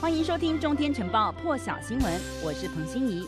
欢迎收听《中天晨报》破晓新闻，我是彭欣怡。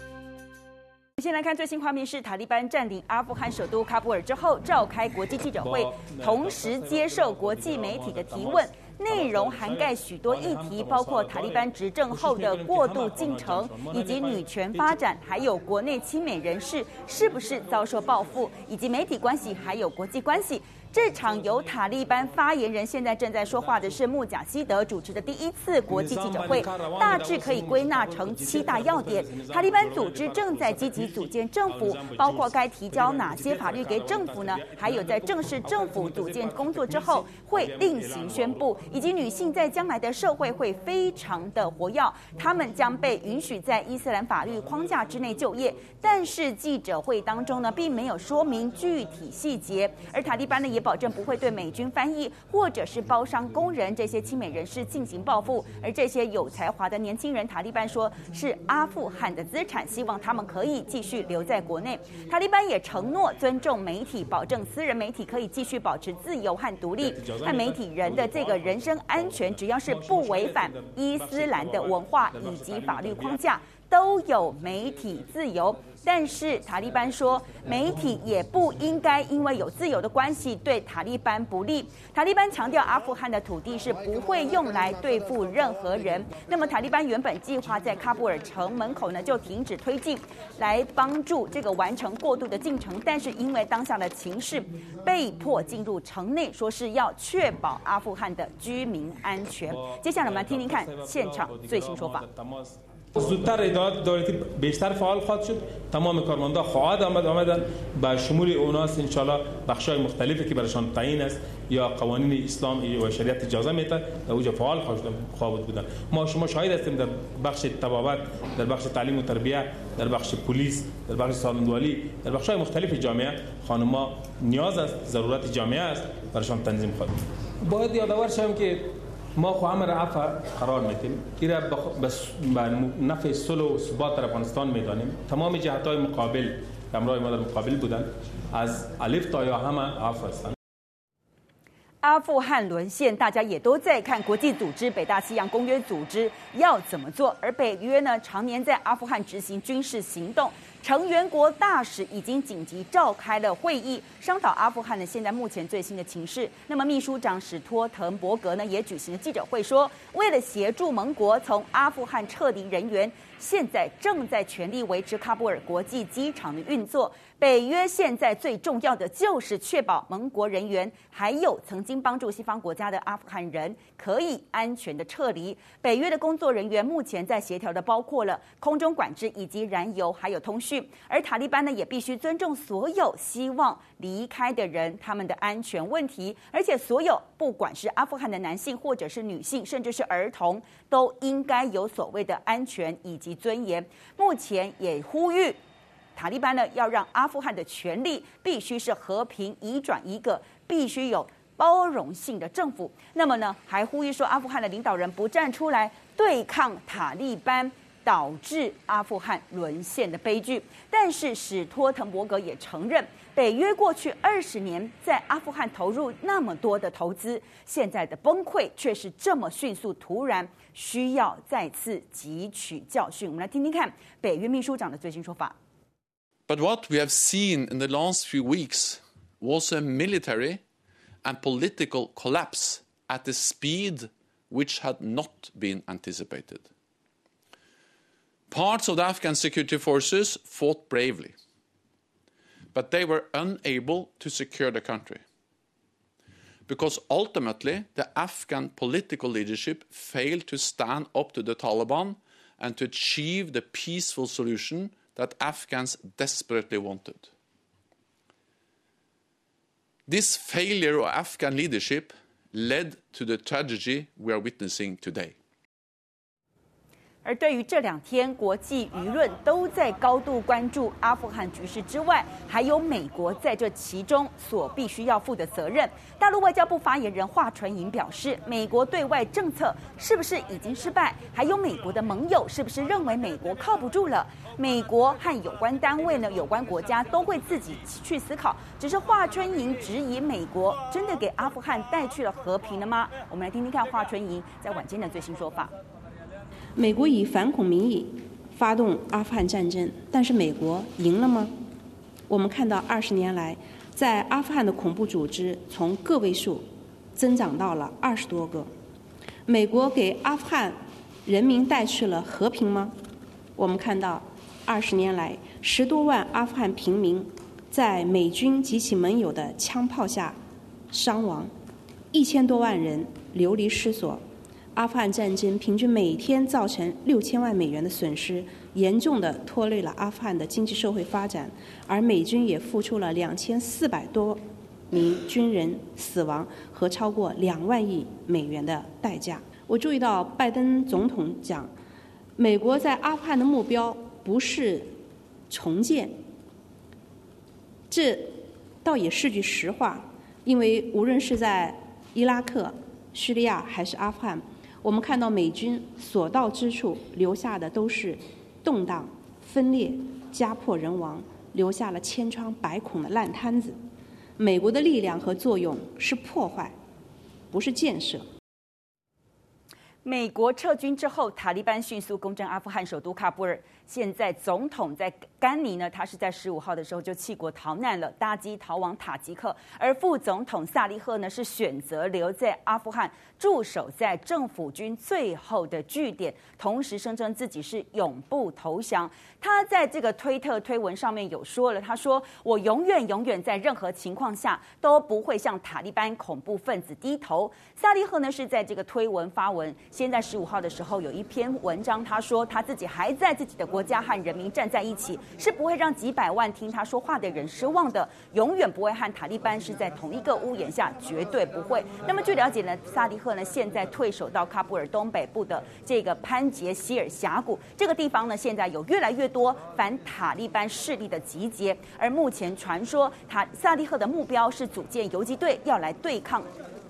先来看最新画面，是塔利班占领阿富汗首都喀布尔之后，召开国际记者会，同时接受国际媒体的提问，内容涵盖许多议题，包括塔利班执政后的过渡进程，以及女权发展，还有国内亲美人士是不是遭受报复，以及媒体关系，还有国际关系。这场由塔利班发言人现在正在说话的是穆贾希德主持的第一次国际记者会，大致可以归纳成七大要点。塔利班组织正在积极组建政府，包括该提交哪些法律给政府呢？还有在正式政府组建工作之后会另行宣布，以及女性在将来的社会会非常的活跃，她们将被允许在伊斯兰法律框架之内就业。但是记者会当中呢，并没有说明具体细节，而塔利班呢也。保证不会对美军翻译或者是包商工人这些亲美人士进行报复，而这些有才华的年轻人，塔利班说是阿富汗的资产，希望他们可以继续留在国内。塔利班也承诺尊重媒体，保证私人媒体可以继续保持自由和独立，和媒体人的这个人身安全，只要是不违反伊斯兰的文化以及法律框架，都有媒体自由。但是塔利班说，媒体也不应该因为有自由的关系对塔利班不利。塔利班强调，阿富汗的土地是不会用来对付任何人。那么，塔利班原本计划在喀布尔城门口呢就停止推进，来帮助这个完成过渡的进程。但是因为当下的情势，被迫进入城内，说是要确保阿富汗的居民安全。接下来我们来听听看现场最新说法。زودتر ادعا دولتی بیشتر فعال خواهد شد. تمام کارمندا خواهد آمد آمدن. به شمول اوناست انشالله بخشای مختلفی که برشان تعیین است یا قوانین اسلام و شریعت اجازه میده در اوجا فعال خواهد بودن. ما شما شاهد هستیم در بخش تبابت در بخش تعلیم و تربیه در بخش پلیس در بخش سالندوالی در بخش مختلف جامعه. خانم‌ها نیاز است ضرورت جامعه است. برشان تنظیم خواهد باید یادآور شوم که ما خو امر عفو قرار میدیم این را به نفع صلح و ثبات در افغانستان میدانیم تمام جهت های مقابل همراه ما در مقابل بودن از الف تا یا همه عفو هستند阿富汗沦陷，大家也都在看国际组织北大西洋公约组织要怎么做，而北约呢，常年在阿富汗执行军事行动。 成员国大使已经紧急召开了会议，商讨阿富汗的现在目前最新的情势。那么秘书长史托滕伯格呢也举行了记者会说，为了协助盟国从阿富汗撤离人员，现在正在全力维持喀布尔国际机场的运作。北约现在最重要的就是确保盟国人员还有曾经帮助西方国家的阿富汗人可以安全的撤离。北约的工作人员目前在协调的包括了空中管制以及燃油还有通讯，而塔利班呢也必须尊重所有希望离开的人他们的安全问题，而且所有不管是阿富汗的男性或者是女性，甚至是儿童，都应该有所谓的安全以及尊严。目前也呼吁。塔利班呢，要让阿富汗的权力必须是和平移转一个必须有包容性的政府。那么呢，还呼吁说，阿富汗的领导人不站出来对抗塔利班，导致阿富汗沦陷的悲剧。但是史托滕伯格也承认，北约过去二十年在阿富汗投入那么多的投资，现在的崩溃却是这么迅速突然，需要再次汲取教训。我们来听听看北约秘书长的最新说法。But what we have seen in the last few weeks was a military and political collapse at a speed which had not been anticipated. Parts of the Afghan security forces fought bravely, but they were unable to secure the country because ultimately the Afghan political leadership failed to stand up to the Taliban and to achieve the peaceful solution that Afghans desperately wanted. This failure of Afghan leadership led to the tragedy we are witnessing today. 而对于这两天国际舆论都在高度关注阿富汗局势之外，还有美国在这其中所必须要负的责任。大陆外交部发言人华春莹表示，美国对外政策是不是已经失败？还有美国的盟友是不是认为美国靠不住了？美国和有关单位呢，有关国家都会自己去思考。只是华春莹质疑美国真的给阿富汗带去了和平了吗？我们来听听看华春莹在晚间的最新说法。美国以反恐名义发动阿富汗战争，但是美国赢了吗？我们看到二十年来，在阿富汗的恐怖组织从个位数增长到了二十多个。美国给阿富汗人民带去了和平吗？我们看到二十年来，十多万阿富汗平民在美军及其盟友的枪炮下伤亡，一千多万人流离失所。阿富汗战争平均每天造成六千万美元的损失，严重的拖累了阿富汗的经济社会发展，而美军也付出了两千四百多名军人死亡和超过两万亿美元的代价。我注意到拜登总统讲，美国在阿富汗的目标不是重建，这倒也是句实话，因为无论是在伊拉克、叙利亚还是阿富汗。我们看到美军所到之处留下的都是动荡、分裂、家破人亡，留下了千疮百孔的烂摊子。美国的力量和作用是破坏，不是建设。美国撤军之后，塔利班迅速攻占阿富汗首都喀布尔。现在总统在甘尼呢，他是在十五号的时候就弃国逃难了，搭机逃往塔吉克。而副总统萨利赫呢，是选择留在阿富汗，驻守在政府军最后的据点，同时声称自己是永不投降。他在这个推特推文上面有说了，他说：“我永远永远在任何情况下都不会向塔利班恐怖分子低头。”萨利赫呢是在这个推文发文，先在十五号的时候有一篇文章，他说他自己还在自己的国。家和人民站在一起，是不会让几百万听他说话的人失望的。永远不会和塔利班是在同一个屋檐下，绝对不会。那么据了解呢，萨利赫呢现在退守到喀布尔东北部的这个潘杰希尔峡谷这个地方呢，现在有越来越多反塔利班势力的集结。而目前传说塔萨利赫的目标是组建游击队，要来对抗。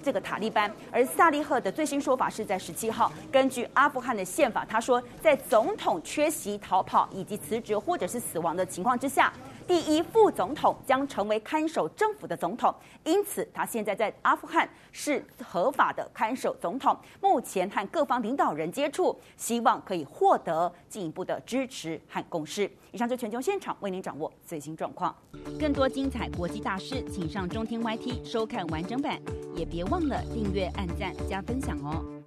这个塔利班，而萨利赫的最新说法是在十七号，根据阿富汗的宪法，他说，在总统缺席、逃跑以及辞职或者是死亡的情况之下。第一副总统将成为看守政府的总统，因此他现在在阿富汗是合法的看守总统。目前和各方领导人接触，希望可以获得进一步的支持和共识。以上就全球现场为您掌握最新状况，更多精彩国际大事，请上中天 YT 收看完整版，也别忘了订阅、按赞、加分享哦。